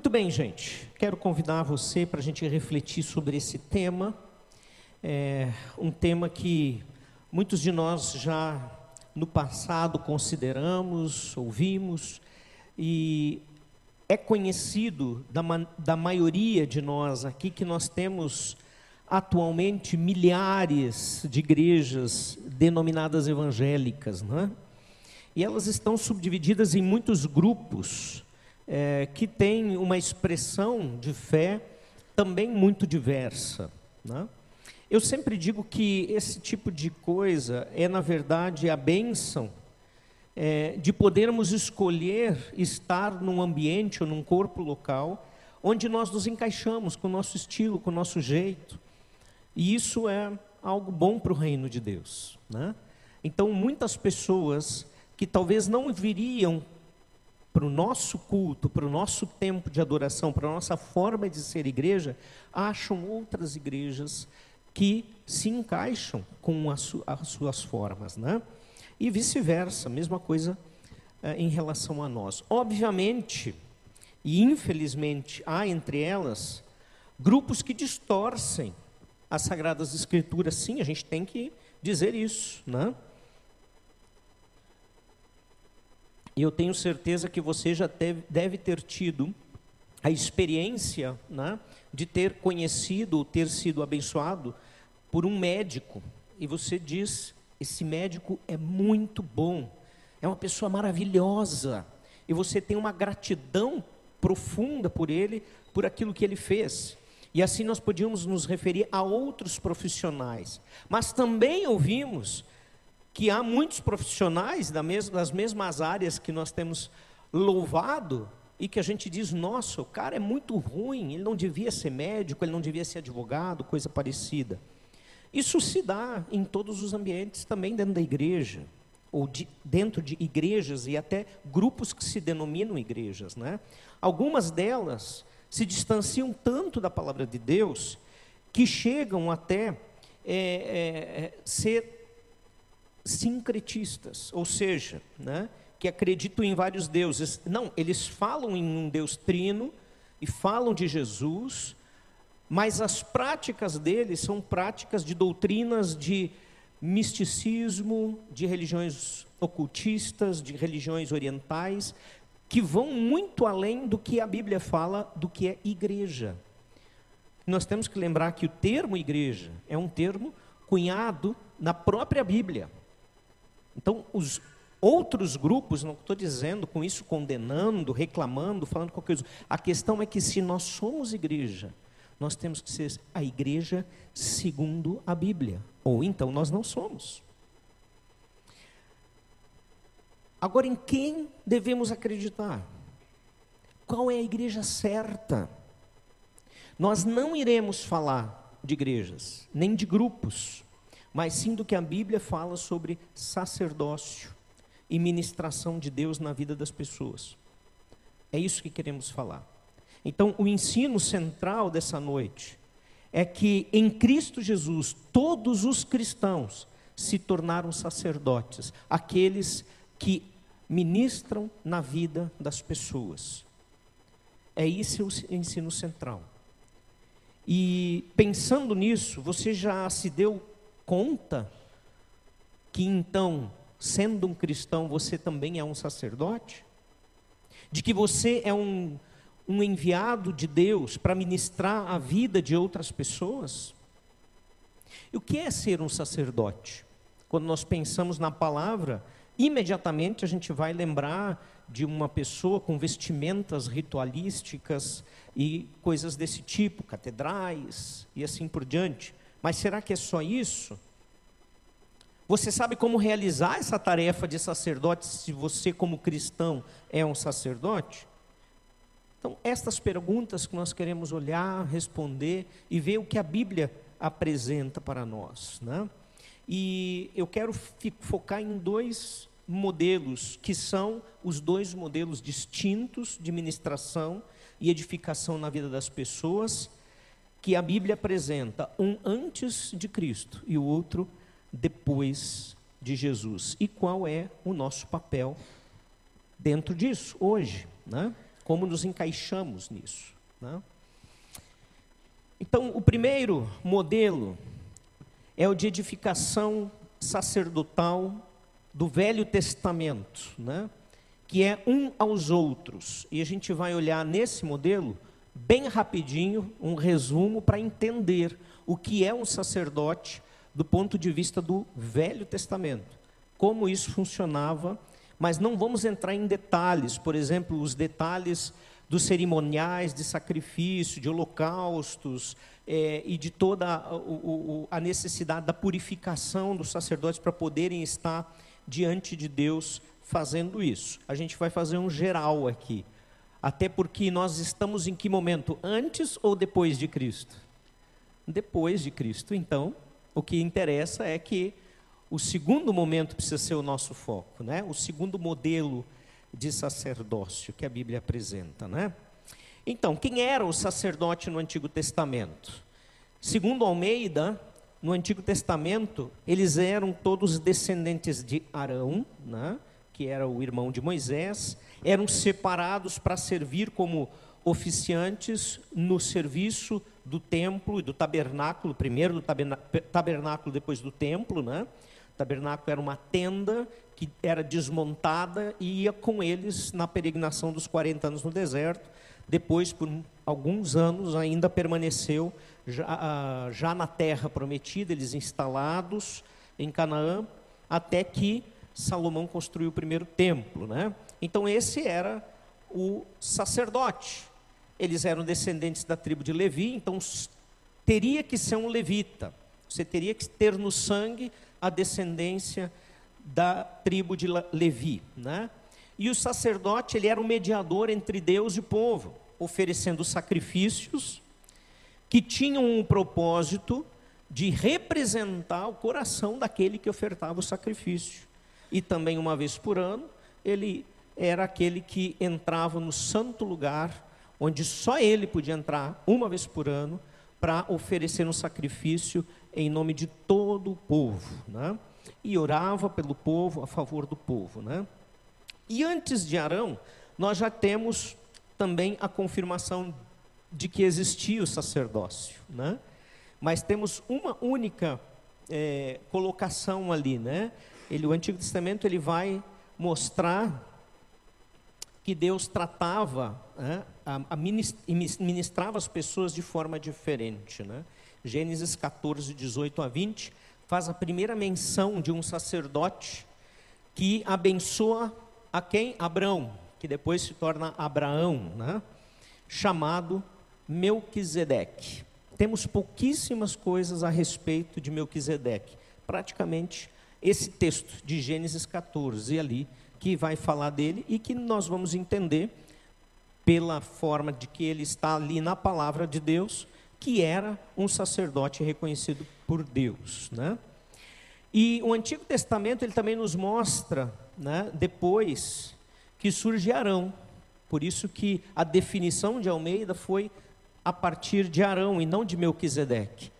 Muito bem, gente. Quero convidar você para a gente refletir sobre esse tema. É um tema que muitos de nós já no passado consideramos, ouvimos, e é conhecido da, da maioria de nós aqui que nós temos atualmente milhares de igrejas denominadas evangélicas, não é? E elas estão subdivididas em muitos grupos é, que têm uma expressão de fé também muito diversa. Né? Eu sempre digo que esse tipo de coisa é, na verdade, a bênção é, de podermos escolher estar num ambiente ou num corpo local onde nós nos encaixamos com o nosso estilo, com o nosso jeito. E isso é algo bom para o reino de Deus. Né? Então, muitas pessoas que talvez não viriam para o nosso culto, para o nosso tempo de adoração, para a nossa forma de ser igreja, acham outras igrejas que se encaixam com as, as suas formas, né? E vice-versa, mesma coisa eh, em relação a nós. Obviamente, e infelizmente, há entre elas grupos que distorcem as Sagradas Escrituras. Sim, a gente tem que dizer isso, né? E eu tenho certeza que você já deve, deve ter tido a experiência né, de ter conhecido ou ter sido abençoado por um médico. E você diz: esse médico é muito bom, é uma pessoa maravilhosa. E você tem uma gratidão profunda por ele, por aquilo que ele fez. E assim nós podíamos nos referir a outros profissionais. Mas também ouvimos que há muitos profissionais das mesmas áreas que nós temos louvado e que a gente diz, nossa, o cara é muito ruim, ele não devia ser médico, ele não devia ser advogado, coisa parecida. Isso se dá em todos os ambientes, também dentro da igreja, ou de, dentro de igrejas e até grupos que se denominam igrejas. Né? Algumas delas se distanciam tanto da palavra de Deus que chegam até é, é, ser sincretistas, ou seja, né, que acreditam em vários deuses. Não, eles falam em um Deus trino e falam de Jesus, mas as práticas deles são práticas de doutrinas de misticismo, de religiões ocultistas, de religiões orientais, que vão muito além do que a Bíblia fala do que é igreja. Nós temos que lembrar que o termo igreja é um termo cunhado na própria Bíblia. Então, os outros grupos, não estou dizendo com isso condenando, reclamando, falando qualquer coisa. A questão é que se nós somos igreja, nós temos que ser a igreja segundo a Bíblia. Ou então nós não somos. Agora, em quem devemos acreditar? Qual é a igreja certa? Nós não iremos falar de igrejas, nem de grupos mas sim do que a Bíblia fala sobre sacerdócio e ministração de Deus na vida das pessoas. É isso que queremos falar. Então, o ensino central dessa noite é que em Cristo Jesus todos os cristãos se tornaram sacerdotes, aqueles que ministram na vida das pessoas. É isso o ensino central. E pensando nisso, você já se deu conta que então, sendo um cristão, você também é um sacerdote? De que você é um, um enviado de Deus para ministrar a vida de outras pessoas? E o que é ser um sacerdote? Quando nós pensamos na palavra, imediatamente a gente vai lembrar de uma pessoa com vestimentas ritualísticas e coisas desse tipo, catedrais e assim por diante. Mas será que é só isso? Você sabe como realizar essa tarefa de sacerdote se você, como cristão, é um sacerdote? Então, estas perguntas que nós queremos olhar, responder e ver o que a Bíblia apresenta para nós. Né? E eu quero focar em dois modelos, que são os dois modelos distintos de ministração e edificação na vida das pessoas que a Bíblia apresenta, um antes de Cristo e o outro depois de Jesus. E qual é o nosso papel dentro disso hoje, né? Como nos encaixamos nisso? Né? Então, o primeiro modelo é o de edificação sacerdotal do Velho Testamento, né? que é um aos outros. E a gente vai olhar nesse modelo, bem rapidinho, um resumo para entender o que é um sacerdote do ponto de vista do Velho Testamento, como isso funcionava, mas não vamos entrar em detalhes, por exemplo, os detalhes dos cerimoniais de sacrifício, de holocaustos é, e de toda a, o, a necessidade da purificação dos sacerdotes para poderem estar diante de Deus fazendo isso. A gente vai fazer um geral aqui. Até porque nós estamos em que momento? Antes ou depois de Cristo? Depois de Cristo. Então, o que interessa é que o segundo momento precisa ser o nosso foco, né? O segundo modelo de sacerdócio que a Bíblia apresenta, né? Então, quem era o sacerdote no Antigo Testamento? Segundo Almeida, no Antigo Testamento, eles eram todos descendentes de Arão, né? que era o irmão de Moisés, eram separados para servir como oficiantes no serviço do templo e do tabernáculo, primeiro do tabernáculo, depois do templo, né? O tabernáculo era uma tenda que era desmontada e ia com eles na peregrinação dos 40 anos no deserto. Depois, por alguns anos, ainda permaneceu já, já na terra prometida, eles instalados em Canaã, até que Salomão construiu o primeiro templo, né? Então esse era o sacerdote. Eles eram descendentes da tribo de Levi, então teria que ser um levita. Você teria que ter no sangue a descendência da tribo de Levi, né? E o sacerdote, ele era o mediador entre Deus e o povo, oferecendo sacrifícios que tinham um propósito de representar o coração daquele que ofertava o sacrifício e também uma vez por ano, ele era aquele que entrava no santo lugar, onde só ele podia entrar uma vez por ano, para oferecer um sacrifício em nome de todo o povo, né? e orava pelo povo, a favor do povo. Né? E antes de Arão, nós já temos também a confirmação de que existia o sacerdócio. Né? Mas temos uma única é, colocação ali, né? ele, o Antigo Testamento ele vai mostrar que Deus tratava, né, ministrava as pessoas de forma diferente. Né? Gênesis 14, 18 a 20, faz a primeira menção de um sacerdote que abençoa a quem? Abraão, que depois se torna Abraão, né? chamado Melquisedeque. Temos pouquíssimas coisas a respeito de Melquisedeque, praticamente esse texto de Gênesis 14 ali, que vai falar dele e que nós vamos entender pela forma de que ele está ali na palavra de Deus, que era um sacerdote reconhecido por Deus, né? E o Antigo Testamento ele também nos mostra, né, depois que surge Arão. Por isso que a definição de Almeida foi a partir de Arão e não de Melquisedeque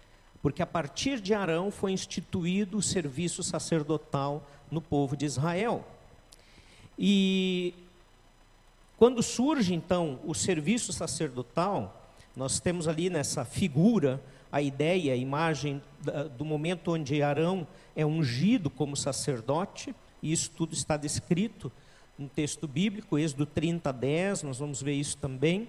porque a partir de Arão foi instituído o serviço sacerdotal no povo de Israel. E quando surge então o serviço sacerdotal, nós temos ali nessa figura a ideia, a imagem do momento onde Arão é ungido como sacerdote, e isso tudo está descrito no texto bíblico, Êxodo 30, 10, nós vamos ver isso também.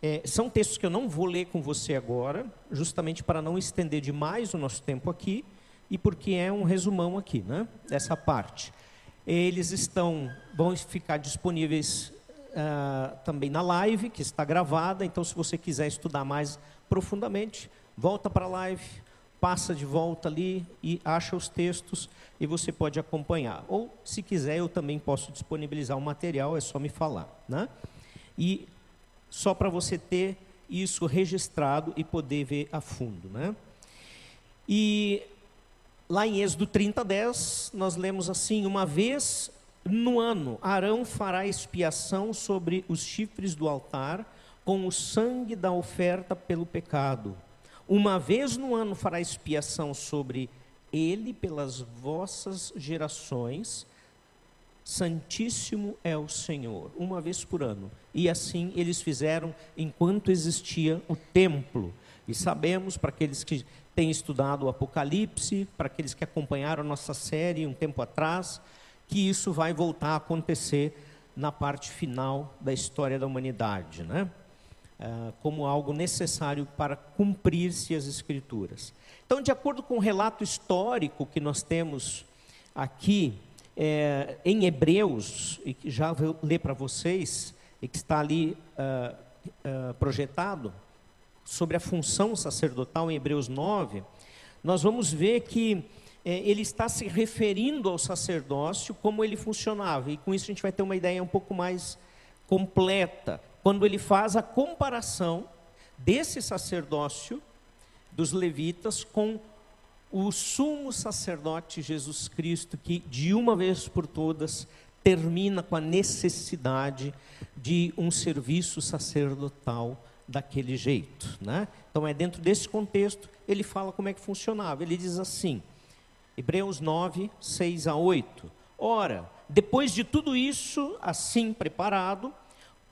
É, são textos que eu não vou ler com você agora, justamente para não estender demais o nosso tempo aqui e porque é um resumão aqui, né, dessa parte. Eles estão, vão ficar disponíveis uh, também na live, que está gravada, então se você quiser estudar mais profundamente, volta para a live, passa de volta ali e acha os textos e você pode acompanhar. Ou, se quiser, eu também posso disponibilizar o material, é só me falar. Né? E só para você ter isso registrado e poder ver a fundo. Né? E lá em Êxodo 30, 10, nós lemos assim: Uma vez no ano, Arão fará expiação sobre os chifres do altar com o sangue da oferta pelo pecado. Uma vez no ano fará expiação sobre ele pelas vossas gerações, Santíssimo é o Senhor, uma vez por ano. E assim eles fizeram enquanto existia o templo. E sabemos, para aqueles que têm estudado o Apocalipse, para aqueles que acompanharam a nossa série um tempo atrás, que isso vai voltar a acontecer na parte final da história da humanidade, né? É, como algo necessário para cumprir-se as Escrituras. Então, de acordo com o relato histórico que nós temos aqui é, em Hebreus, e que já vou ler para vocês, e que está ali uh, uh, projetado, sobre a função sacerdotal em Hebreus 9, nós vamos ver que é, ele está se referindo ao sacerdócio como ele funcionava, e com isso a gente vai ter uma ideia um pouco mais completa, quando ele faz a comparação desse sacerdócio dos levitas com o sumo sacerdote Jesus Cristo, que de uma vez por todas termina com a necessidade de um serviço sacerdotal daquele jeito. Né? Então, é dentro desse contexto, ele fala como é que funcionava. Ele diz assim, Hebreus 9, 6 a 8. Ora, depois de tudo isso, assim preparado,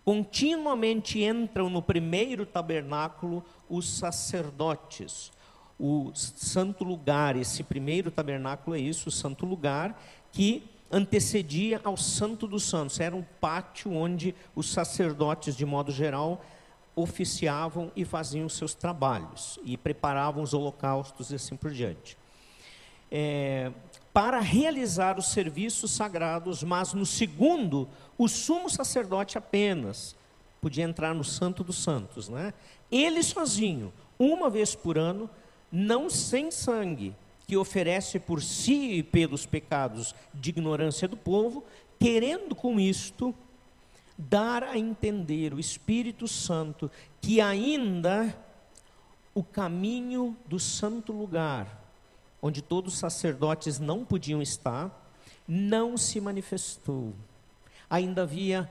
continuamente entram no primeiro tabernáculo os sacerdotes. O santo lugar, esse primeiro tabernáculo é isso, o santo lugar, que antecedia ao Santo dos Santos. Era um pátio onde os sacerdotes, de modo geral, oficiavam e faziam seus trabalhos e preparavam os holocaustos e assim por diante é, para realizar os serviços sagrados, mas no segundo, o sumo sacerdote apenas podia entrar no Santo dos Santos, né? Ele sozinho, uma vez por ano, não sem sangue, que oferece por si e pelos pecados de ignorância do povo, querendo com isto dar a entender o Espírito Santo que ainda o caminho do santo lugar onde todos os sacerdotes não podiam estar, não se manifestou. Ainda havia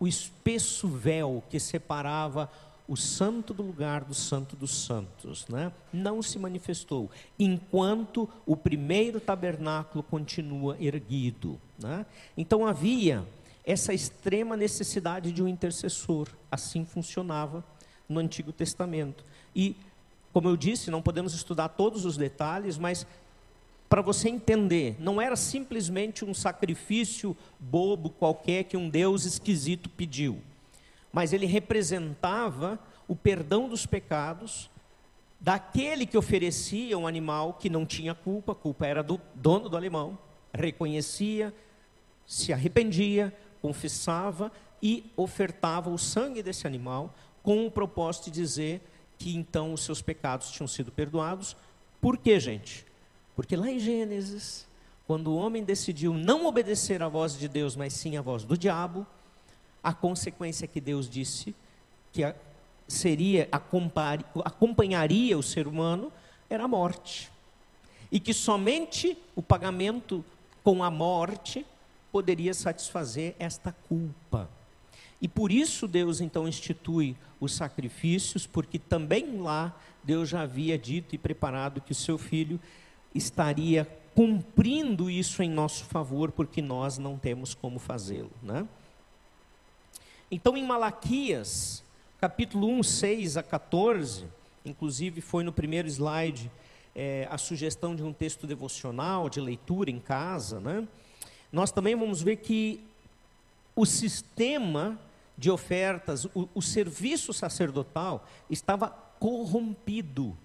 o espesso véu que separava o santo do lugar do santo dos santos, né? não se manifestou, enquanto o primeiro tabernáculo continua erguido. Né? Então havia essa extrema necessidade de um intercessor, assim funcionava no Antigo Testamento. E como eu disse, não podemos estudar todos os detalhes, mas para você entender, não era simplesmente um sacrifício bobo qualquer que um Deus esquisito pediu, mas ele representava o perdão dos pecados daquele que oferecia um animal que não tinha culpa, a culpa era do dono do alemão, reconhecia, se arrependia, confessava e ofertava o sangue desse animal com o propósito de dizer que então os seus pecados tinham sido perdoados. Por quê, gente? Porque lá em Gênesis, quando o homem decidiu não obedecer à voz de Deus, mas sim à voz do diabo, a consequência que Deus disse que seria acompanharia o ser humano era a morte. E que somente o pagamento com a morte poderia satisfazer esta culpa. E por isso Deus então institui os sacrifícios, porque também lá Deus já havia dito e preparado que o seu filho estaria cumprindo isso em nosso favor, porque nós não temos como fazê-lo. Né? Então, em Malaquias, capítulo 1, 6 a 14, inclusive foi no primeiro slide é, a sugestão de um texto devocional, de leitura em casa, né? Nós também vamos ver que o sistema de ofertas, o, o serviço sacerdotal estava corrompido,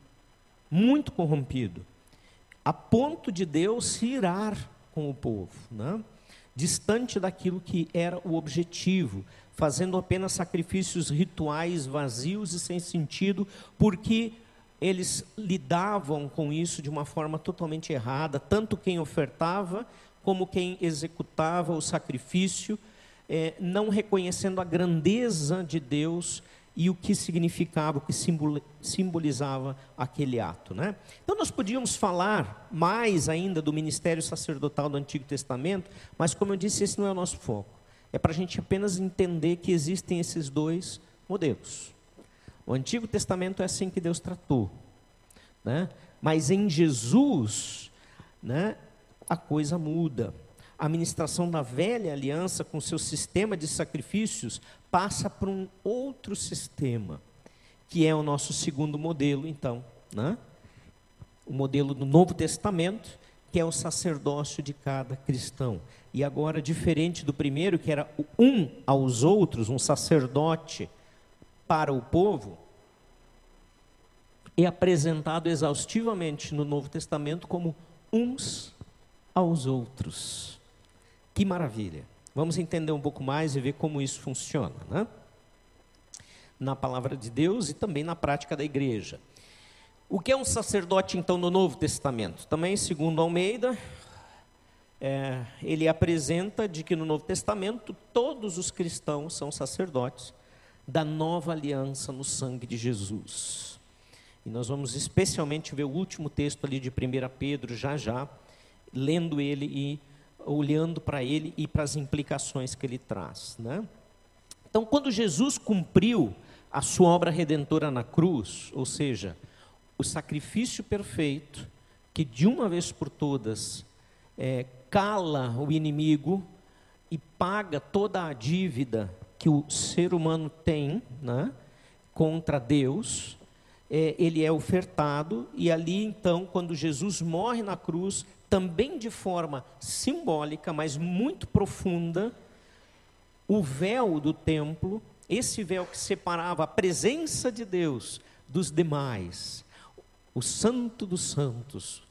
muito corrompido, a ponto de Deus se irar com o povo, né? distante daquilo que era o objetivo, fazendo apenas sacrifícios rituais vazios e sem sentido, porque eles lidavam com isso de uma forma totalmente errada, tanto quem ofertava como quem executava o sacrifício é, não reconhecendo a grandeza de Deus e o que significava, o que simbolizava aquele ato. Né? Então, nós podíamos falar mais ainda do ministério sacerdotal do Antigo Testamento, mas, como eu disse, esse não é o nosso foco. É para a gente apenas entender que existem esses dois modelos. O Antigo Testamento é assim que Deus tratou. Né? Mas em Jesus, né, a coisa muda. a ministração da velha aliança, com seu sistema de sacrifícios, passa para um outro sistema, que é o nosso segundo modelo, então, né? o modelo do Novo Testamento, que é o sacerdócio de cada cristão. E agora, diferente do primeiro, que era um aos outros, um sacerdote para o povo, é apresentado exaustivamente no Novo Testamento como uns aos outros. Que maravilha! Vamos entender um pouco mais e ver como isso funciona, né? Na palavra de Deus e também na prática da igreja. O que é um sacerdote, então, no Novo Testamento? Também, segundo Almeida, é, ele apresenta de que no Novo Testamento todos os cristãos são sacerdotes da nova aliança no sangue de Jesus. E nós vamos especialmente ver o último texto ali de 1 Pedro, já já, lendo ele e olhando para ele e para as implicações que ele traz. Né? Então, quando Jesus cumpriu a sua obra redentora na cruz, ou seja, o sacrifício perfeito que de uma vez por todas é, cala o inimigo e paga toda a dívida que o ser humano tem né, contra Deus, é, ele é ofertado, e ali então, quando Jesus morre na cruz, também de forma simbólica, mas muito profunda, o véu do templo, esse véu que separava a presença de Deus dos demais, o Santo dos Santos,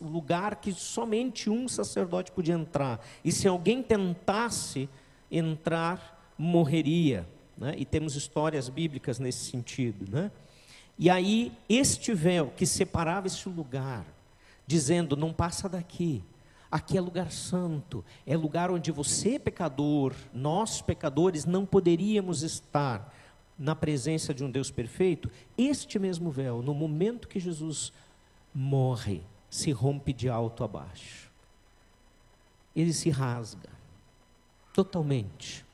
o lugar que somente um sacerdote podia entrar. E se alguém tentasse entrar, morreria. Né? E temos histórias bíblicas nesse sentido. Né? E aí, este véu que separava esse lugar, dizendo: não passa daqui, aqui é lugar santo, é lugar onde você, pecador, nós, pecadores, não poderíamos estar na presença de um Deus perfeito, este mesmo véu, no momento que Jesus morre, se rompe de alto a baixo. Ele se rasga totalmente.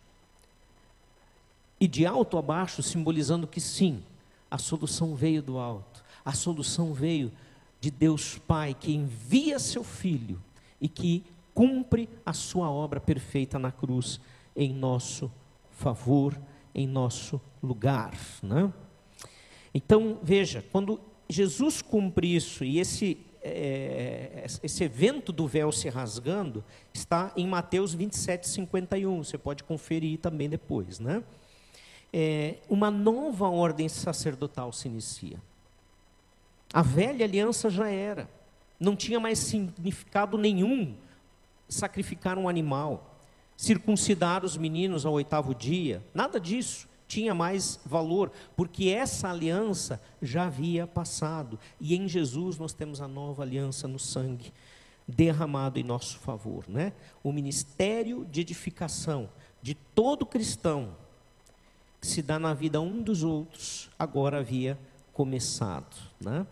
E de alto a baixo, simbolizando que sim, a solução veio do alto. A solução veio de Deus Pai, que envia seu Filho e que cumpre a sua obra perfeita na cruz em nosso favor em nosso lugar. Né? Então, veja, quando Jesus cumpre isso, e esse, é, esse evento do véu se rasgando, está em Mateus 27, 51, você pode conferir também depois. Né? É, uma nova ordem sacerdotal se inicia. A velha aliança já era, não tinha mais significado nenhum sacrificar um animal circuncidar os meninos ao oitavo dia, nada disso tinha mais valor, porque essa aliança já havia passado, e em Jesus nós temos a nova aliança no sangue derramado em nosso favor, né? O ministério de edificação de todo cristão que se dá na vida um dos outros agora havia começado, né?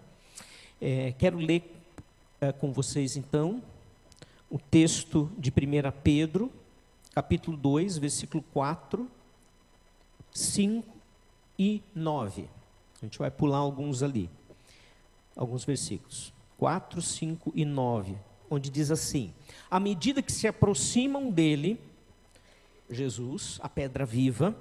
É, quero ler é, com vocês então o texto de 1 Pedro capítulo 2, versículo 4, 5 e 9. A gente vai pular alguns ali, alguns versículos. 4, 5 e 9, onde diz assim: À medida que se aproximam dele, Jesus, a pedra viva,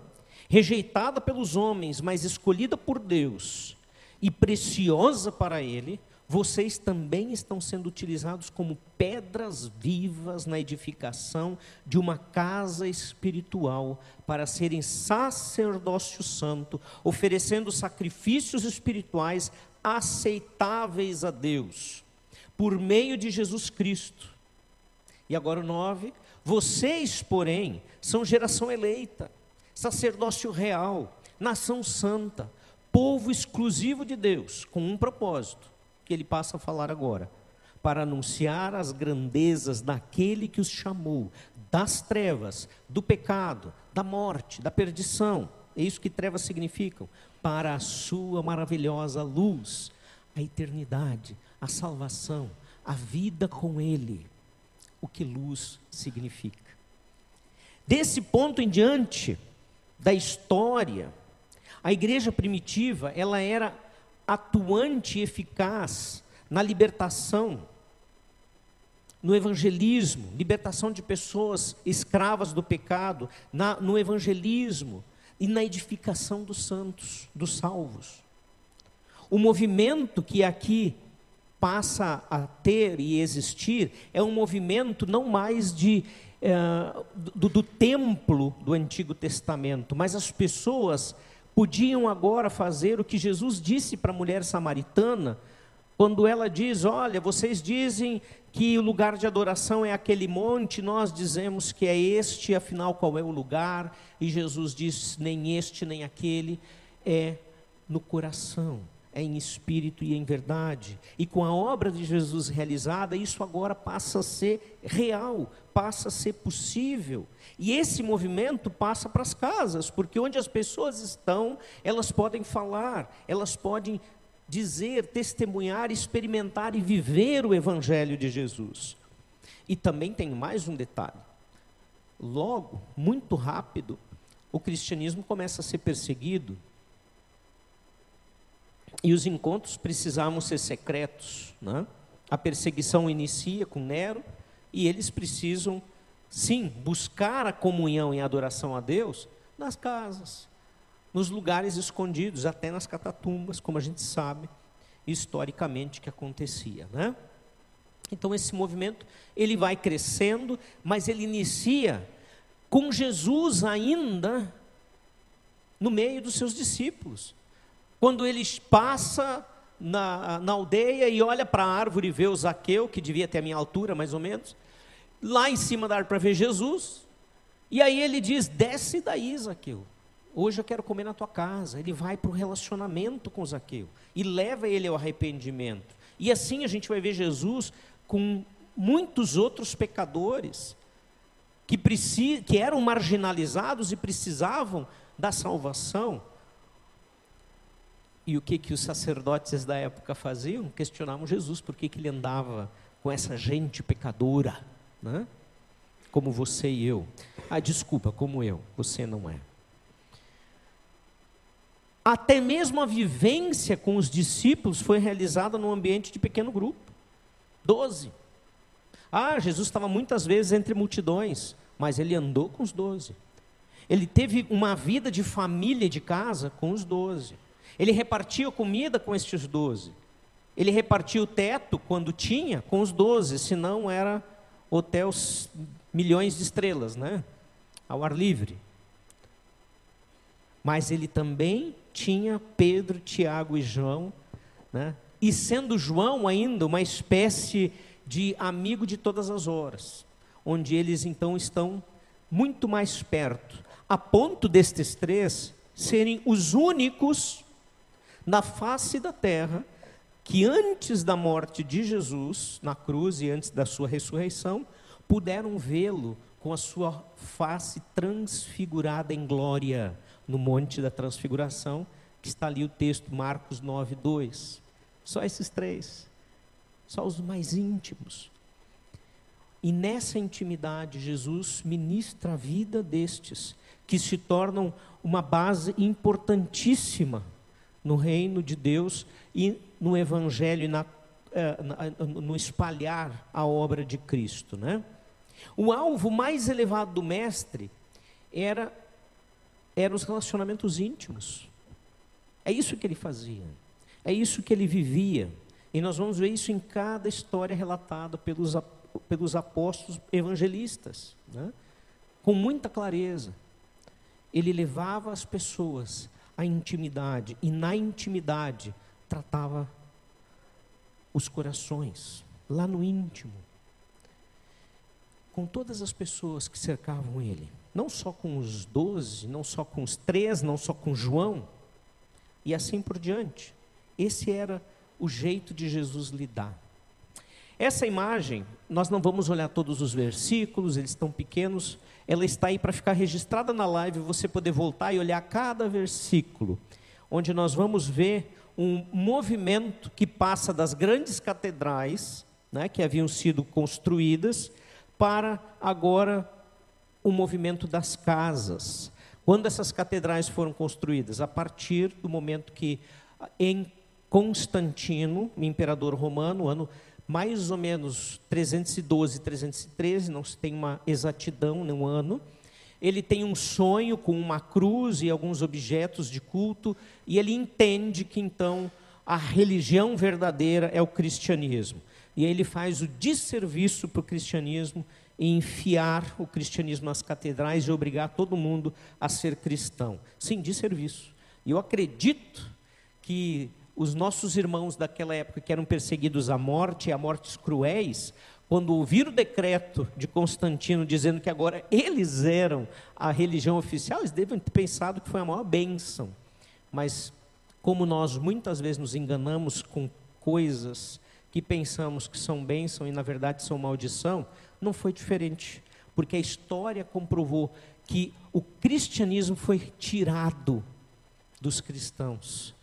rejeitada pelos homens, mas escolhida por Deus e preciosa para ele, vocês também estão sendo utilizados como pedras vivas na edificação de uma casa espiritual, para serem sacerdócio santo, oferecendo sacrifícios espirituais aceitáveis a Deus, por meio de Jesus Cristo. E agora o 9: vocês, porém, são geração eleita, sacerdócio real, nação santa, povo exclusivo de Deus, com um propósito que ele passa a falar agora, para anunciar as grandezas daquele que os chamou das trevas, do pecado, da morte, da perdição. É isso que trevas significam. Para a sua maravilhosa luz, a eternidade, a salvação, a vida com Ele. O que luz significa. Desse ponto em diante da história, a igreja primitiva, ela era atuante e eficaz na libertação no evangelismo, libertação de pessoas escravas do pecado, na, no evangelismo e na edificação dos santos, dos salvos. O movimento que aqui passa a ter e existir é um movimento não mais de é, do, do templo do Antigo Testamento, mas as pessoas podiam agora fazer o que Jesus disse para a mulher samaritana, quando ela diz: Olha, vocês dizem que o lugar de adoração é aquele monte, nós dizemos que é este, afinal, qual é o lugar? E Jesus diz: Nem este, nem aquele, é no coração é em espírito e em verdade. E com a obra de Jesus realizada, isso agora passa a ser real, passa a ser possível. E esse movimento passa para as casas, porque onde as pessoas estão, elas podem falar, elas podem dizer, testemunhar, experimentar e viver o Evangelho de Jesus. E também tem mais um detalhe. Logo, muito rápido, o cristianismo começa a ser perseguido e os encontros precisavam ser secretos. Né? A perseguição inicia com Nero e eles precisam, sim, buscar a comunhão e a adoração a Deus nas casas, nos lugares escondidos, até nas catatumbas, como a gente sabe historicamente que acontecia. Né? Então esse movimento ele vai crescendo, mas ele inicia com Jesus ainda no meio dos seus discípulos. Quando ele passa na, na aldeia e olha para a árvore e vê o Zaqueu, que devia ter a minha altura mais ou menos, lá em cima da árvore para ver Jesus, e aí ele diz: Desce daí, Zaqueu. Hoje eu quero comer na tua casa. Ele vai para o relacionamento com Zaqueu e leva ele ao arrependimento. E assim a gente vai ver Jesus com muitos outros pecadores que, que eram marginalizados e precisavam da salvação. E o que, que os sacerdotes da época faziam? Questionavam Jesus por que, que ele andava com essa gente pecadora, né? como você e eu. Ah, desculpa, como eu, você não é. Até mesmo a vivência com os discípulos foi realizada num ambiente de pequeno grupo. Doze. Ah, Jesus estava muitas vezes entre multidões, mas ele andou com os doze. Ele teve uma vida de família de casa com os doze. Ele repartia comida com estes doze. Ele repartia o teto, quando tinha, com os doze, senão era hotel milhões de estrelas, né? Ao ar livre. Mas ele também tinha Pedro, Tiago e João, né? E sendo João ainda uma espécie de amigo de todas as horas, onde eles então estão muito mais perto, a ponto destes três serem os únicos na face da terra que antes da morte de Jesus na cruz e antes da sua ressurreição, puderam vê-lo com a sua face transfigurada em glória no monte da transfiguração, que está ali o texto Marcos 9, 2. Só esses três, só os mais íntimos. E nessa intimidade, Jesus ministra a vida destes, que se tornam uma base importantíssima no reino de Deus e no evangelho e na, eh, no espalhar a obra de Cristo, né? O alvo mais elevado do mestre era eram os relacionamentos íntimos. É isso que ele fazia. É isso que ele vivia. E nós vamos ver isso em cada história relatada pelos, pelos apóstolos evangelistas, né? com muita clareza. Ele levava as pessoas a intimidade, e na intimidade tratava os corações, lá no íntimo, com todas as pessoas que cercavam ele, não só com os doze, não só com os três, não só com João, e assim por diante. Esse era o jeito de Jesus lidar. Essa imagem, nós não vamos olhar todos os versículos, eles estão pequenos, ela está aí para ficar registrada na live, você poder voltar e olhar cada versículo, onde nós vamos ver um movimento que passa das grandes catedrais, né, que haviam sido construídas, para agora o movimento das casas. Quando essas catedrais foram construídas? A partir do momento que em Constantino, imperador romano, ano mais ou menos 312, 313, não se tem uma exatidão no ano. Ele tem um sonho com uma cruz e alguns objetos de culto, e ele entende que então a religião verdadeira é o cristianismo. E aí ele faz o desserviço para o cristianismo e enfiar o cristianismo nas catedrais e obrigar todo mundo a ser cristão. Sim, desserviço. E eu acredito que os nossos irmãos daquela época que eram perseguidos à morte, a mortes cruéis, quando ouviram o decreto de Constantino dizendo que agora eles eram a religião oficial, eles devem ter pensado que foi a maior bênção. Mas como nós muitas vezes nos enganamos com coisas que pensamos que são bênção e na verdade são maldição, não foi diferente, porque a história comprovou que o cristianismo foi tirado dos cristãos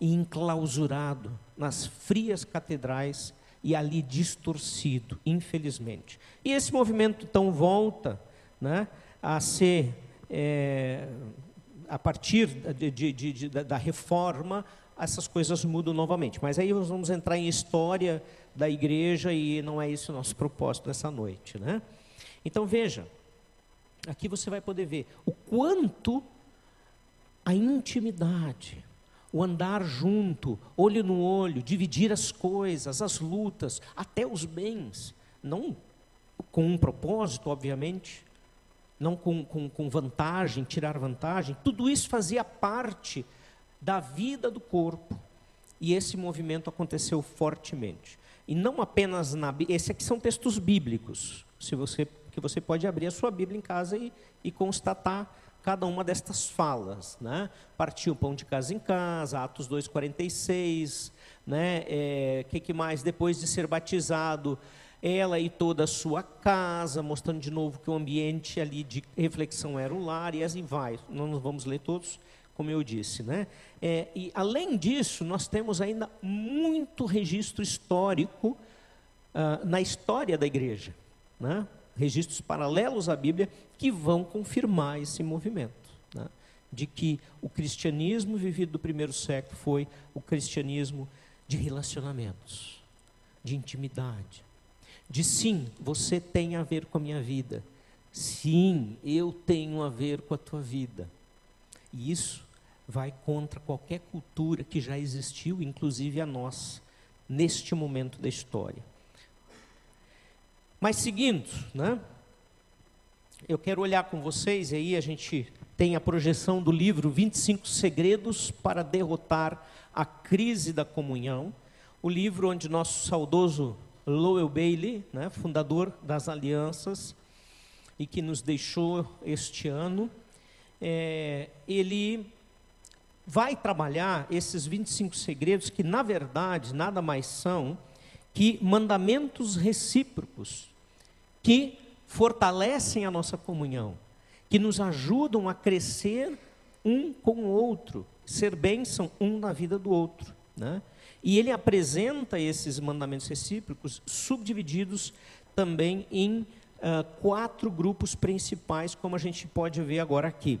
e enclausurado nas frias catedrais e ali distorcido, infelizmente. E esse movimento então volta né, a ser, é, a partir de, de, de, da reforma, essas coisas mudam novamente. Mas aí nós vamos entrar em história da igreja e não é esse o nosso propósito nessa noite. Né? Então veja, aqui você vai poder ver o quanto a intimidade, o andar junto, olho no olho, dividir as coisas, as lutas, até os bens, não com um propósito, obviamente, não com, com, com vantagem, tirar vantagem, tudo isso fazia parte da vida do corpo. E esse movimento aconteceu fortemente. E não apenas na Bíblia, esses aqui são textos bíblicos, se você, que você pode abrir a sua Bíblia em casa e, e constatar cada uma destas falas. Né? Partiu pão de casa em casa, Atos 2,46, né? É, que, que mais? Depois de ser batizado, ela e toda a sua casa, mostrando de novo que o ambiente ali de reflexão era o lar, e assim vai. Não vamos ler todos, como eu disse. Né? É, e além disso, nós temos ainda muito registro histórico uh, na história da igreja. Né? Registros paralelos à Bíblia que vão confirmar esse movimento. Né? De que o cristianismo vivido do primeiro século foi o cristianismo de relacionamentos, de intimidade. De sim, você tem a ver com a minha vida. Sim, eu tenho a ver com a tua vida. E isso vai contra qualquer cultura que já existiu, inclusive a nossa, neste momento da história. Mas seguindo, né? Eu quero olhar com vocês, e aí a gente tem a projeção do livro 25 Segredos para Derrotar a Crise da Comunhão, o livro onde nosso saudoso Lowell Bailey, né, fundador das alianças, e que nos deixou este ano, é, ele vai trabalhar esses 25 segredos que, na verdade, nada mais são que mandamentos recíprocos que fortalecem a nossa comunhão, que nos ajudam a crescer um com o outro, ser bênção um na vida do outro. Né? E ele apresenta esses mandamentos recíprocos subdivididos também em uh, quatro grupos principais, como a gente pode ver agora aqui.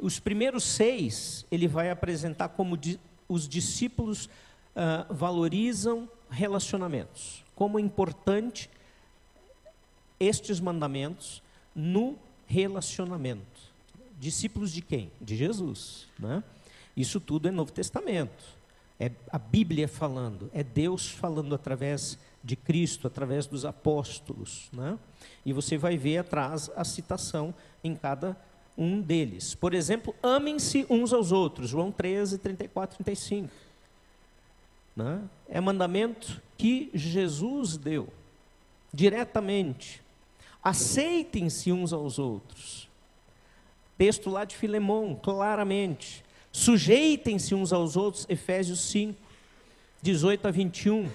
Os primeiros seis ele vai apresentar como di os discípulos uh, valorizam relacionamentos, como é importante estes mandamentos no relacionamento. Discípulos de quem? De Jesus. Né? Isso tudo é Novo Testamento. É a Bíblia falando, é Deus falando através de Cristo, através dos apóstolos. Né? E você vai ver atrás a citação em cada um deles. Por exemplo, amem-se uns aos outros. João 13, 34, 35. Né? É mandamento que Jesus deu diretamente. Aceitem-se uns aos outros. Texto lá de Filemão, claramente. Sujeitem-se uns aos outros, Efésios 5, 18 a 21.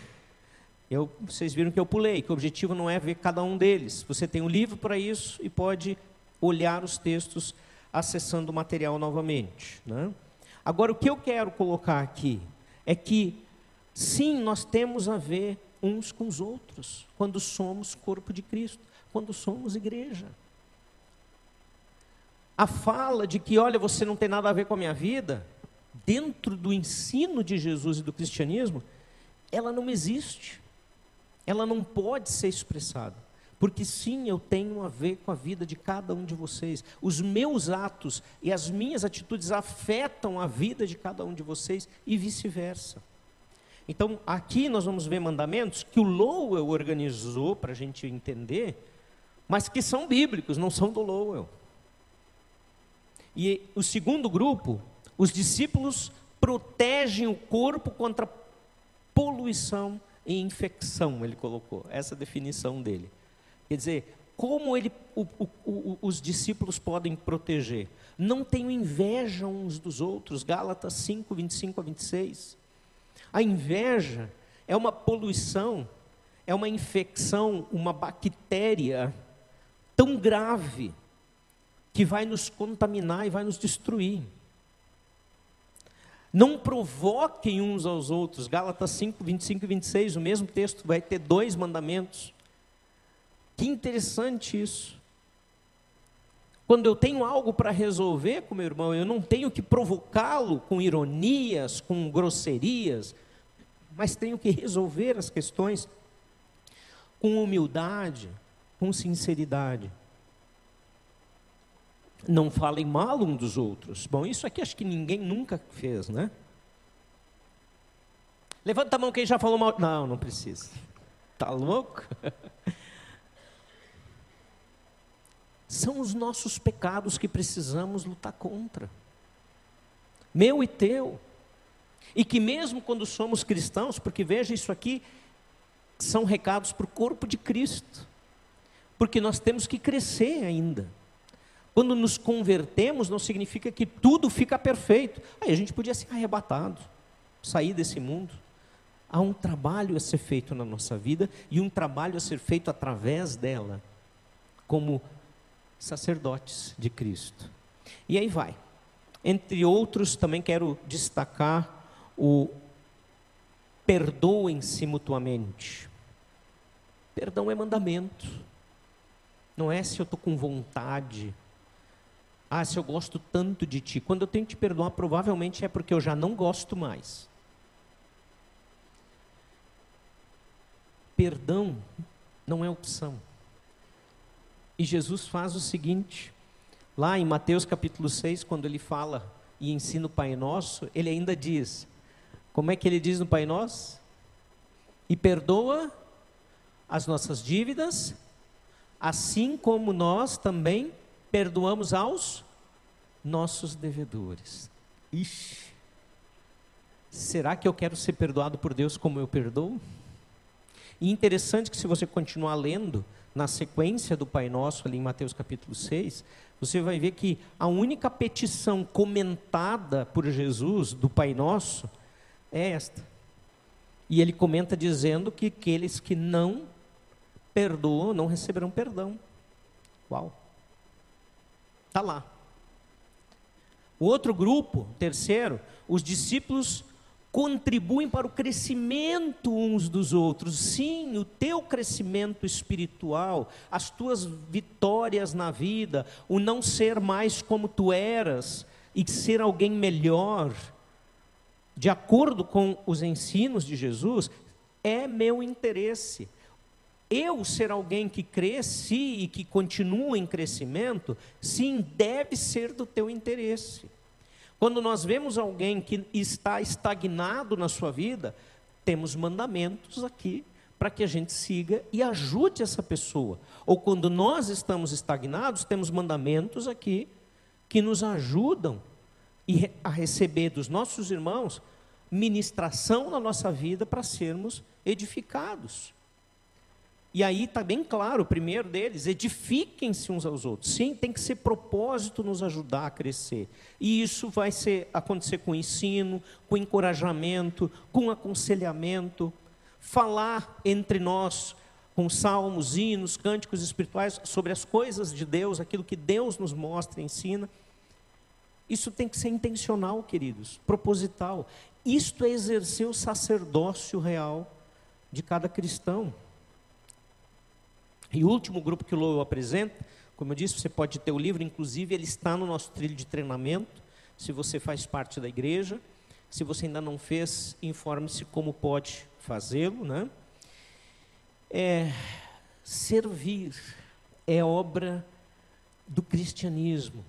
Eu, vocês viram que eu pulei, que o objetivo não é ver cada um deles. Você tem um livro para isso e pode olhar os textos acessando o material novamente. Né? Agora, o que eu quero colocar aqui é que, sim, nós temos a ver uns com os outros, quando somos corpo de Cristo quando somos igreja. A fala de que, olha, você não tem nada a ver com a minha vida, dentro do ensino de Jesus e do cristianismo, ela não existe. ela não pode ser expressada. Porque sim, eu tenho a ver com a vida de cada um de vocês. Os meus atos e as minhas atitudes afetam a vida de cada um de vocês e vice-versa. Então, aqui nós vamos ver mandamentos que o Lowell organizou para a gente entender, mas que são bíblicos, não são do Lowell. E o segundo grupo, os discípulos protegem o corpo contra poluição e infecção, ele colocou, essa definição dele. Quer dizer, como ele, o, o, o, os discípulos podem proteger? Não tenham inveja uns dos outros, Gálatas 5, 25 a 26. A inveja é uma poluição, é uma infecção, uma bactéria tão grave que vai nos contaminar e vai nos destruir. Não provoquem uns aos outros. Gálatas 5, 25 e 26, o mesmo texto vai ter dois mandamentos. Que interessante isso. Quando eu tenho algo para resolver com meu irmão, eu não tenho que provocá-lo com ironias, com grosserias, mas tenho que resolver as questões com humildade, com sinceridade. Não falem mal um dos outros. Bom, isso aqui acho que ninguém nunca fez, né? Levanta a mão quem já falou mal. Não, não precisa. Tá louco? São os nossos pecados que precisamos lutar contra. Meu e teu. E que mesmo quando somos cristãos, porque veja isso aqui, são recados para o corpo de Cristo. Porque nós temos que crescer ainda. Quando nos convertemos, não significa que tudo fica perfeito. Aí a gente podia ser arrebatado, sair desse mundo. Há um trabalho a ser feito na nossa vida e um trabalho a ser feito através dela, como sacerdotes de Cristo. E aí vai. Entre outros, também quero destacar o perdoem-se mutuamente. Perdão é mandamento. Não é se eu estou com vontade ah, se eu gosto tanto de ti. Quando eu tenho que te perdoar, provavelmente é porque eu já não gosto mais. Perdão não é opção. E Jesus faz o seguinte, lá em Mateus capítulo 6, quando ele fala e ensina o Pai Nosso, ele ainda diz: como é que ele diz no Pai Nosso? E perdoa as nossas dívidas, assim como nós também perdoamos aos nossos devedores. Ixi, será que eu quero ser perdoado por Deus como eu perdoo? E interessante que se você continuar lendo na sequência do Pai Nosso ali em Mateus capítulo 6, você vai ver que a única petição comentada por Jesus do Pai Nosso é esta. E ele comenta dizendo que aqueles que não perdoam não receberão perdão. Uau! Está lá. O outro grupo, terceiro, os discípulos contribuem para o crescimento uns dos outros. Sim, o teu crescimento espiritual, as tuas vitórias na vida, o não ser mais como tu eras e ser alguém melhor, de acordo com os ensinos de Jesus, é meu interesse eu ser alguém que cresci e que continua em crescimento, sim, deve ser do teu interesse. Quando nós vemos alguém que está estagnado na sua vida, temos mandamentos aqui para que a gente siga e ajude essa pessoa. Ou quando nós estamos estagnados, temos mandamentos aqui que nos ajudam a receber dos nossos irmãos ministração na nossa vida para sermos edificados. E aí está bem claro, o primeiro deles, edifiquem-se uns aos outros. Sim, tem que ser propósito nos ajudar a crescer. E isso vai ser, acontecer com ensino, com encorajamento, com aconselhamento. Falar entre nós com salmos, hinos, cânticos espirituais sobre as coisas de Deus, aquilo que Deus nos mostra e ensina. Isso tem que ser intencional, queridos, proposital. Isto é exercer o sacerdócio real de cada cristão. E o último grupo que o Lowell apresenta, como eu disse, você pode ter o livro, inclusive ele está no nosso trilho de treinamento, se você faz parte da igreja. Se você ainda não fez, informe-se como pode fazê-lo, né? É, servir é obra do cristianismo.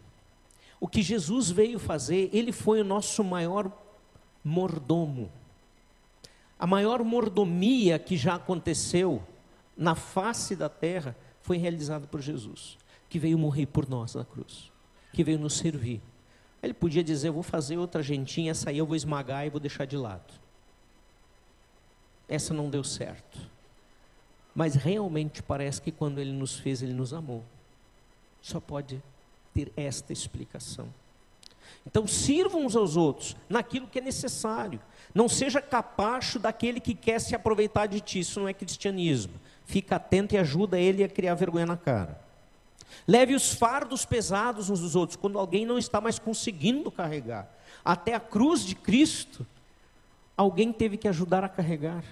O que Jesus veio fazer, ele foi o nosso maior mordomo. A maior mordomia que já aconteceu na face da terra foi realizada por Jesus, que veio morrer por nós na cruz, que veio nos servir. Ele podia dizer: Eu vou fazer outra gentinha, essa aí eu vou esmagar e vou deixar de lado. Essa não deu certo. Mas realmente parece que quando ele nos fez, ele nos amou. Só pode ter esta explicação. Então, sirvam uns aos outros naquilo que é necessário. Não seja capacho daquele que quer se aproveitar de ti. Isso não é cristianismo. Fica atento e ajuda ele a criar vergonha na cara. Leve os fardos pesados uns dos outros, quando alguém não está mais conseguindo carregar. Até a cruz de Cristo, alguém teve que ajudar a carregar.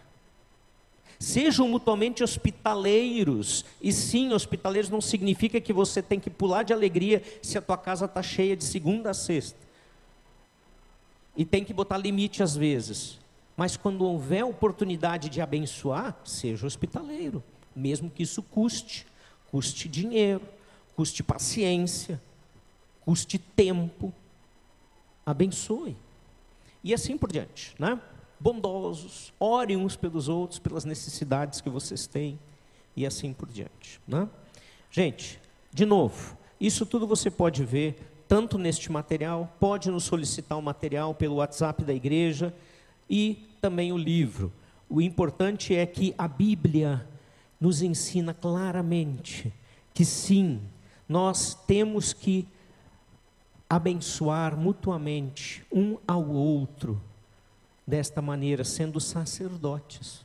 Sejam mutuamente hospitaleiros. E sim, hospitaleiros não significa que você tem que pular de alegria se a tua casa está cheia de segunda a sexta. E tem que botar limite às vezes. Mas quando houver oportunidade de abençoar, seja hospitaleiro, mesmo que isso custe, custe dinheiro, custe paciência, custe tempo. Abençoe. E assim por diante, né? Bondosos, orem uns pelos outros, pelas necessidades que vocês têm, e assim por diante. Né? Gente, de novo, isso tudo você pode ver tanto neste material, pode nos solicitar o material pelo WhatsApp da igreja e também o livro. O importante é que a Bíblia nos ensina claramente que sim, nós temos que abençoar mutuamente um ao outro desta maneira, sendo sacerdotes,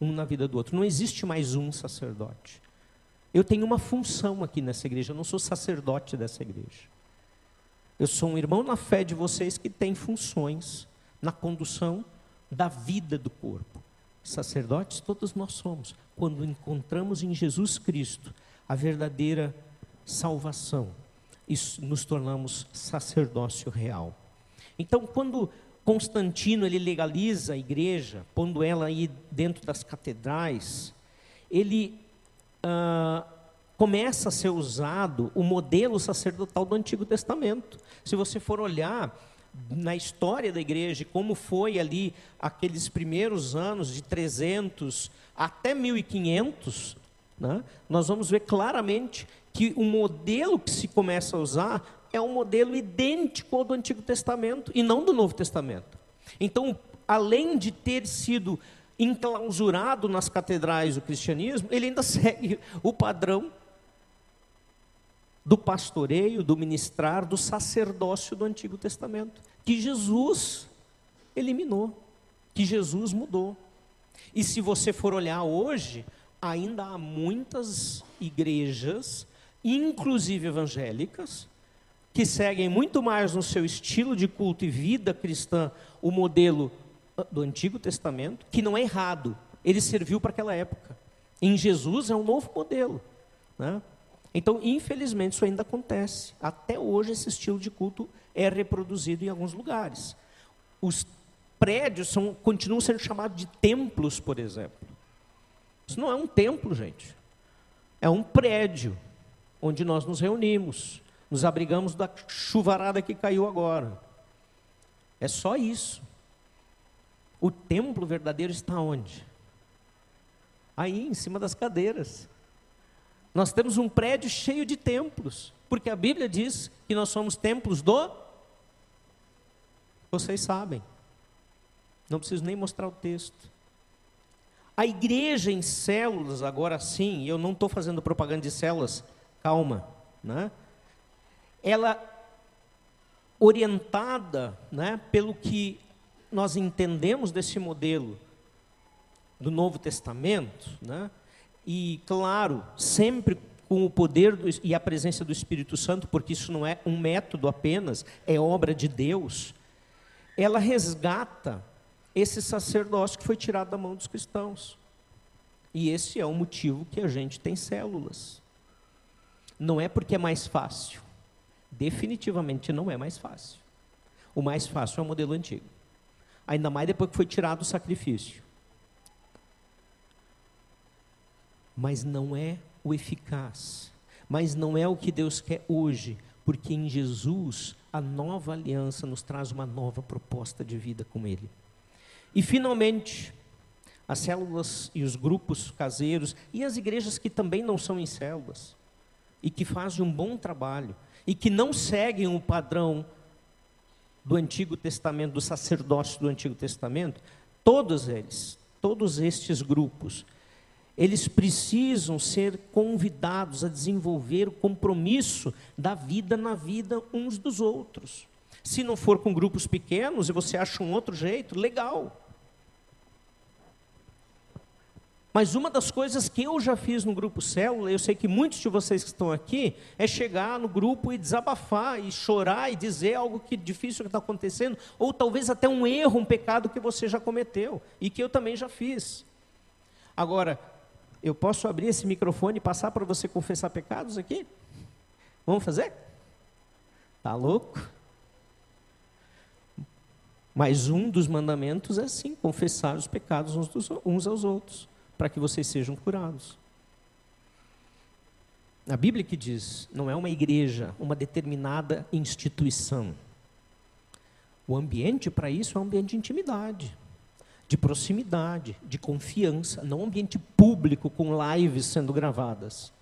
um na vida do outro. Não existe mais um sacerdote. Eu tenho uma função aqui nessa igreja, eu não sou sacerdote dessa igreja. Eu sou um irmão na fé de vocês que tem funções na condução da vida do corpo. Sacerdotes todos nós somos, quando encontramos em Jesus Cristo a verdadeira salvação, nos tornamos sacerdócio real. Então, quando Constantino ele legaliza a igreja, pondo ela aí dentro das catedrais. Ele ah, começa a ser usado o modelo sacerdotal do Antigo Testamento. Se você for olhar na história da igreja, como foi ali aqueles primeiros anos de 300 até 1500, né, nós vamos ver claramente que o modelo que se começa a usar é um modelo idêntico ao do Antigo Testamento e não do Novo Testamento. Então, além de ter sido enclausurado nas catedrais do cristianismo, ele ainda segue o padrão do pastoreio, do ministrar, do sacerdócio do Antigo Testamento, que Jesus eliminou, que Jesus mudou. E se você for olhar hoje, ainda há muitas igrejas, inclusive evangélicas, que seguem muito mais no seu estilo de culto e vida cristã o modelo ah, do Antigo Testamento, que não é errado, ele serviu para aquela época. Em Jesus é um novo modelo. Né? Então, infelizmente, isso ainda acontece. Até hoje, esse estilo de culto é reproduzido em alguns lugares. Os prédios são, continuam sendo chamados de templos, por exemplo. Isso não é um templo, gente. É um prédio onde nós nos reunimos nos abrigamos da chuvarada que caiu agora. É só isso. O templo verdadeiro está onde? Aí, em cima das cadeiras. Nós temos um prédio cheio de templos, porque a Bíblia diz que nós somos templos do. Vocês sabem. Não preciso nem mostrar o texto. A igreja em células, agora sim, eu não estou fazendo propaganda de células, calma, né? Ela orientada né, pelo que nós entendemos desse modelo do Novo Testamento, né, e claro, sempre com o poder do, e a presença do Espírito Santo, porque isso não é um método apenas, é obra de Deus, ela resgata esse sacerdócio que foi tirado da mão dos cristãos. E esse é o motivo que a gente tem células. Não é porque é mais fácil, definitivamente não é mais fácil. O mais fácil é o modelo antigo. Ainda mais depois que foi tirado o sacrifício. mas não é o eficaz, mas não é o que Deus quer hoje, porque em Jesus a nova aliança nos traz uma nova proposta de vida com Ele. E finalmente, as células e os grupos caseiros e as igrejas que também não são em células e que fazem um bom trabalho e que não seguem o padrão do Antigo Testamento, do sacerdócio do Antigo Testamento, todos eles, todos estes grupos, eles precisam ser convidados a desenvolver o compromisso da vida na vida uns dos outros. Se não for com grupos pequenos e você acha um outro jeito, legal. Mas uma das coisas que eu já fiz no grupo Célula, eu sei que muitos de vocês que estão aqui, é chegar no grupo e desabafar, e chorar, e dizer algo que difícil que está acontecendo, ou talvez até um erro, um pecado que você já cometeu, e que eu também já fiz. Agora, eu posso abrir esse microfone e passar para você confessar pecados aqui? Vamos fazer? Tá louco? Mas um dos mandamentos é sim confessar os pecados uns, dos, uns aos outros para que vocês sejam curados. A Bíblia que diz, não é uma igreja, uma determinada instituição. O ambiente para isso é um ambiente de intimidade, de proximidade, de confiança, não um ambiente público com lives sendo gravadas.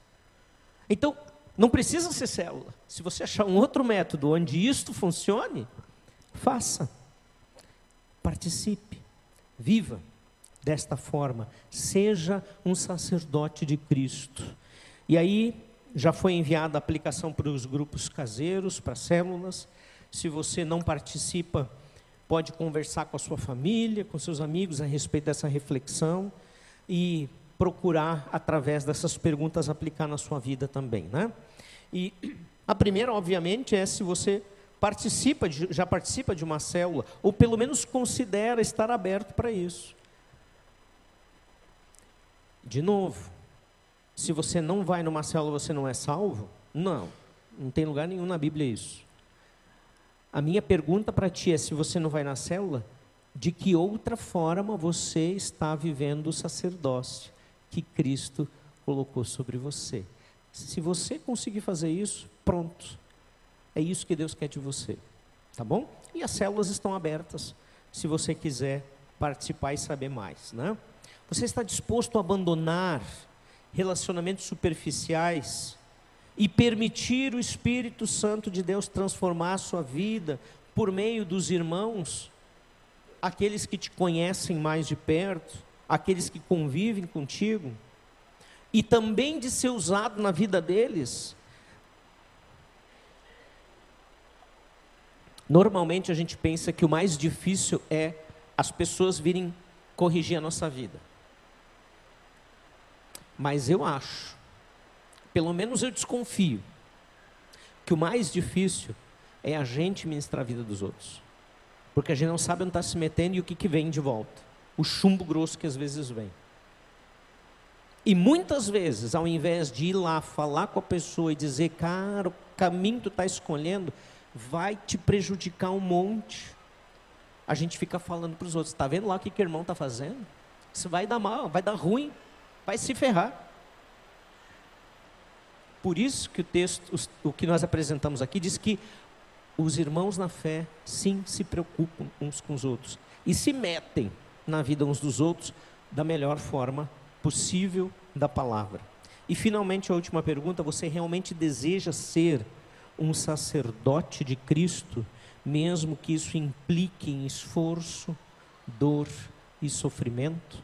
Então, não precisa ser célula. Se você achar um outro método onde isto funcione, faça. Participe. Viva desta forma: seja um sacerdote de Cristo. E aí já foi enviada a aplicação para os grupos caseiros, para células. Se você não participa, pode conversar com a sua família, com seus amigos a respeito dessa reflexão e procurar através dessas perguntas aplicar na sua vida também, né? E a primeira, obviamente, é se você participa já participa de uma célula ou pelo menos considera estar aberto para isso. De novo, se você não vai numa célula, você não é salvo? Não, não tem lugar nenhum na Bíblia isso. A minha pergunta para ti é: se você não vai na célula, de que outra forma você está vivendo o sacerdócio que Cristo colocou sobre você? Se você conseguir fazer isso, pronto. É isso que Deus quer de você. Tá bom? E as células estão abertas, se você quiser participar e saber mais, né? Você está disposto a abandonar relacionamentos superficiais e permitir o Espírito Santo de Deus transformar a sua vida por meio dos irmãos, aqueles que te conhecem mais de perto, aqueles que convivem contigo, e também de ser usado na vida deles. Normalmente a gente pensa que o mais difícil é as pessoas virem corrigir a nossa vida. Mas eu acho, pelo menos eu desconfio, que o mais difícil é a gente ministrar a vida dos outros. Porque a gente não sabe onde está se metendo e o que, que vem de volta. O chumbo grosso que às vezes vem. E muitas vezes, ao invés de ir lá falar com a pessoa e dizer, cara, o caminho que tu está escolhendo vai te prejudicar um monte, a gente fica falando para os outros, está vendo lá o que, que o irmão está fazendo? Isso vai dar mal, vai dar ruim vai se ferrar. Por isso que o texto, o que nós apresentamos aqui, diz que os irmãos na fé, sim, se preocupam uns com os outros e se metem na vida uns dos outros da melhor forma possível da palavra. E finalmente a última pergunta: você realmente deseja ser um sacerdote de Cristo, mesmo que isso implique em esforço, dor e sofrimento?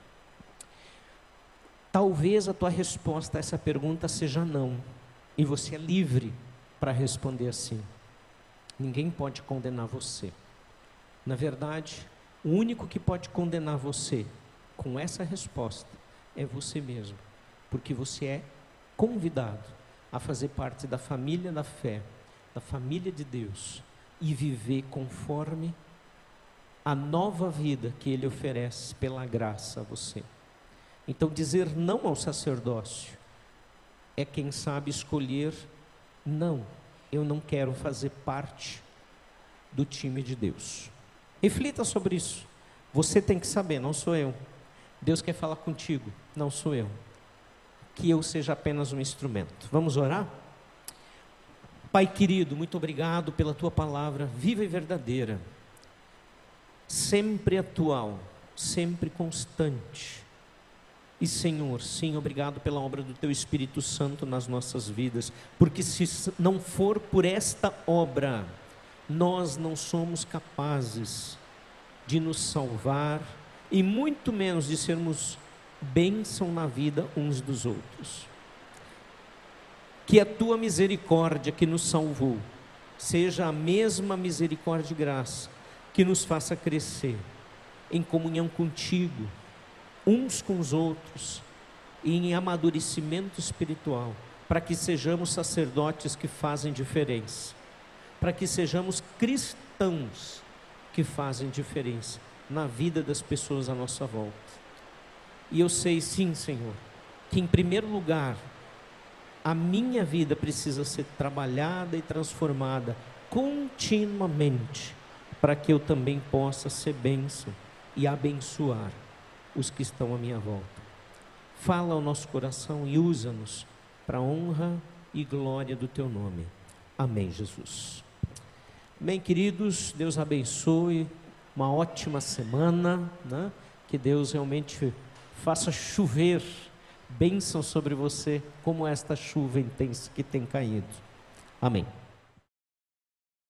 Talvez a tua resposta a essa pergunta seja não, e você é livre para responder assim. Ninguém pode condenar você. Na verdade, o único que pode condenar você com essa resposta é você mesmo, porque você é convidado a fazer parte da família da fé, da família de Deus e viver conforme a nova vida que Ele oferece pela graça a você. Então, dizer não ao sacerdócio é, quem sabe, escolher: não, eu não quero fazer parte do time de Deus. Reflita sobre isso. Você tem que saber, não sou eu. Deus quer falar contigo, não sou eu. que eu seja apenas um instrumento. Vamos orar? Pai querido, muito obrigado pela tua palavra viva e verdadeira, sempre atual, sempre constante. E Senhor, sim, obrigado pela obra do Teu Espírito Santo nas nossas vidas, porque se não for por esta obra, nós não somos capazes de nos salvar e muito menos de sermos bênção na vida uns dos outros. Que a tua misericórdia que nos salvou seja a mesma misericórdia e graça que nos faça crescer em comunhão contigo, uns com os outros, e em amadurecimento espiritual, para que sejamos sacerdotes que fazem diferença, para que sejamos cristãos que fazem diferença na vida das pessoas à nossa volta. E eu sei, sim, Senhor, que em primeiro lugar, a minha vida precisa ser trabalhada e transformada continuamente, para que eu também possa ser bênção e abençoar os que estão à minha volta. Fala ao nosso coração e usa-nos para a honra e glória do teu nome. Amém, Jesus. Bem, queridos, Deus abençoe, uma ótima semana, né? que Deus realmente faça chover bênção sobre você, como esta chuva intensa que tem caído. Amém.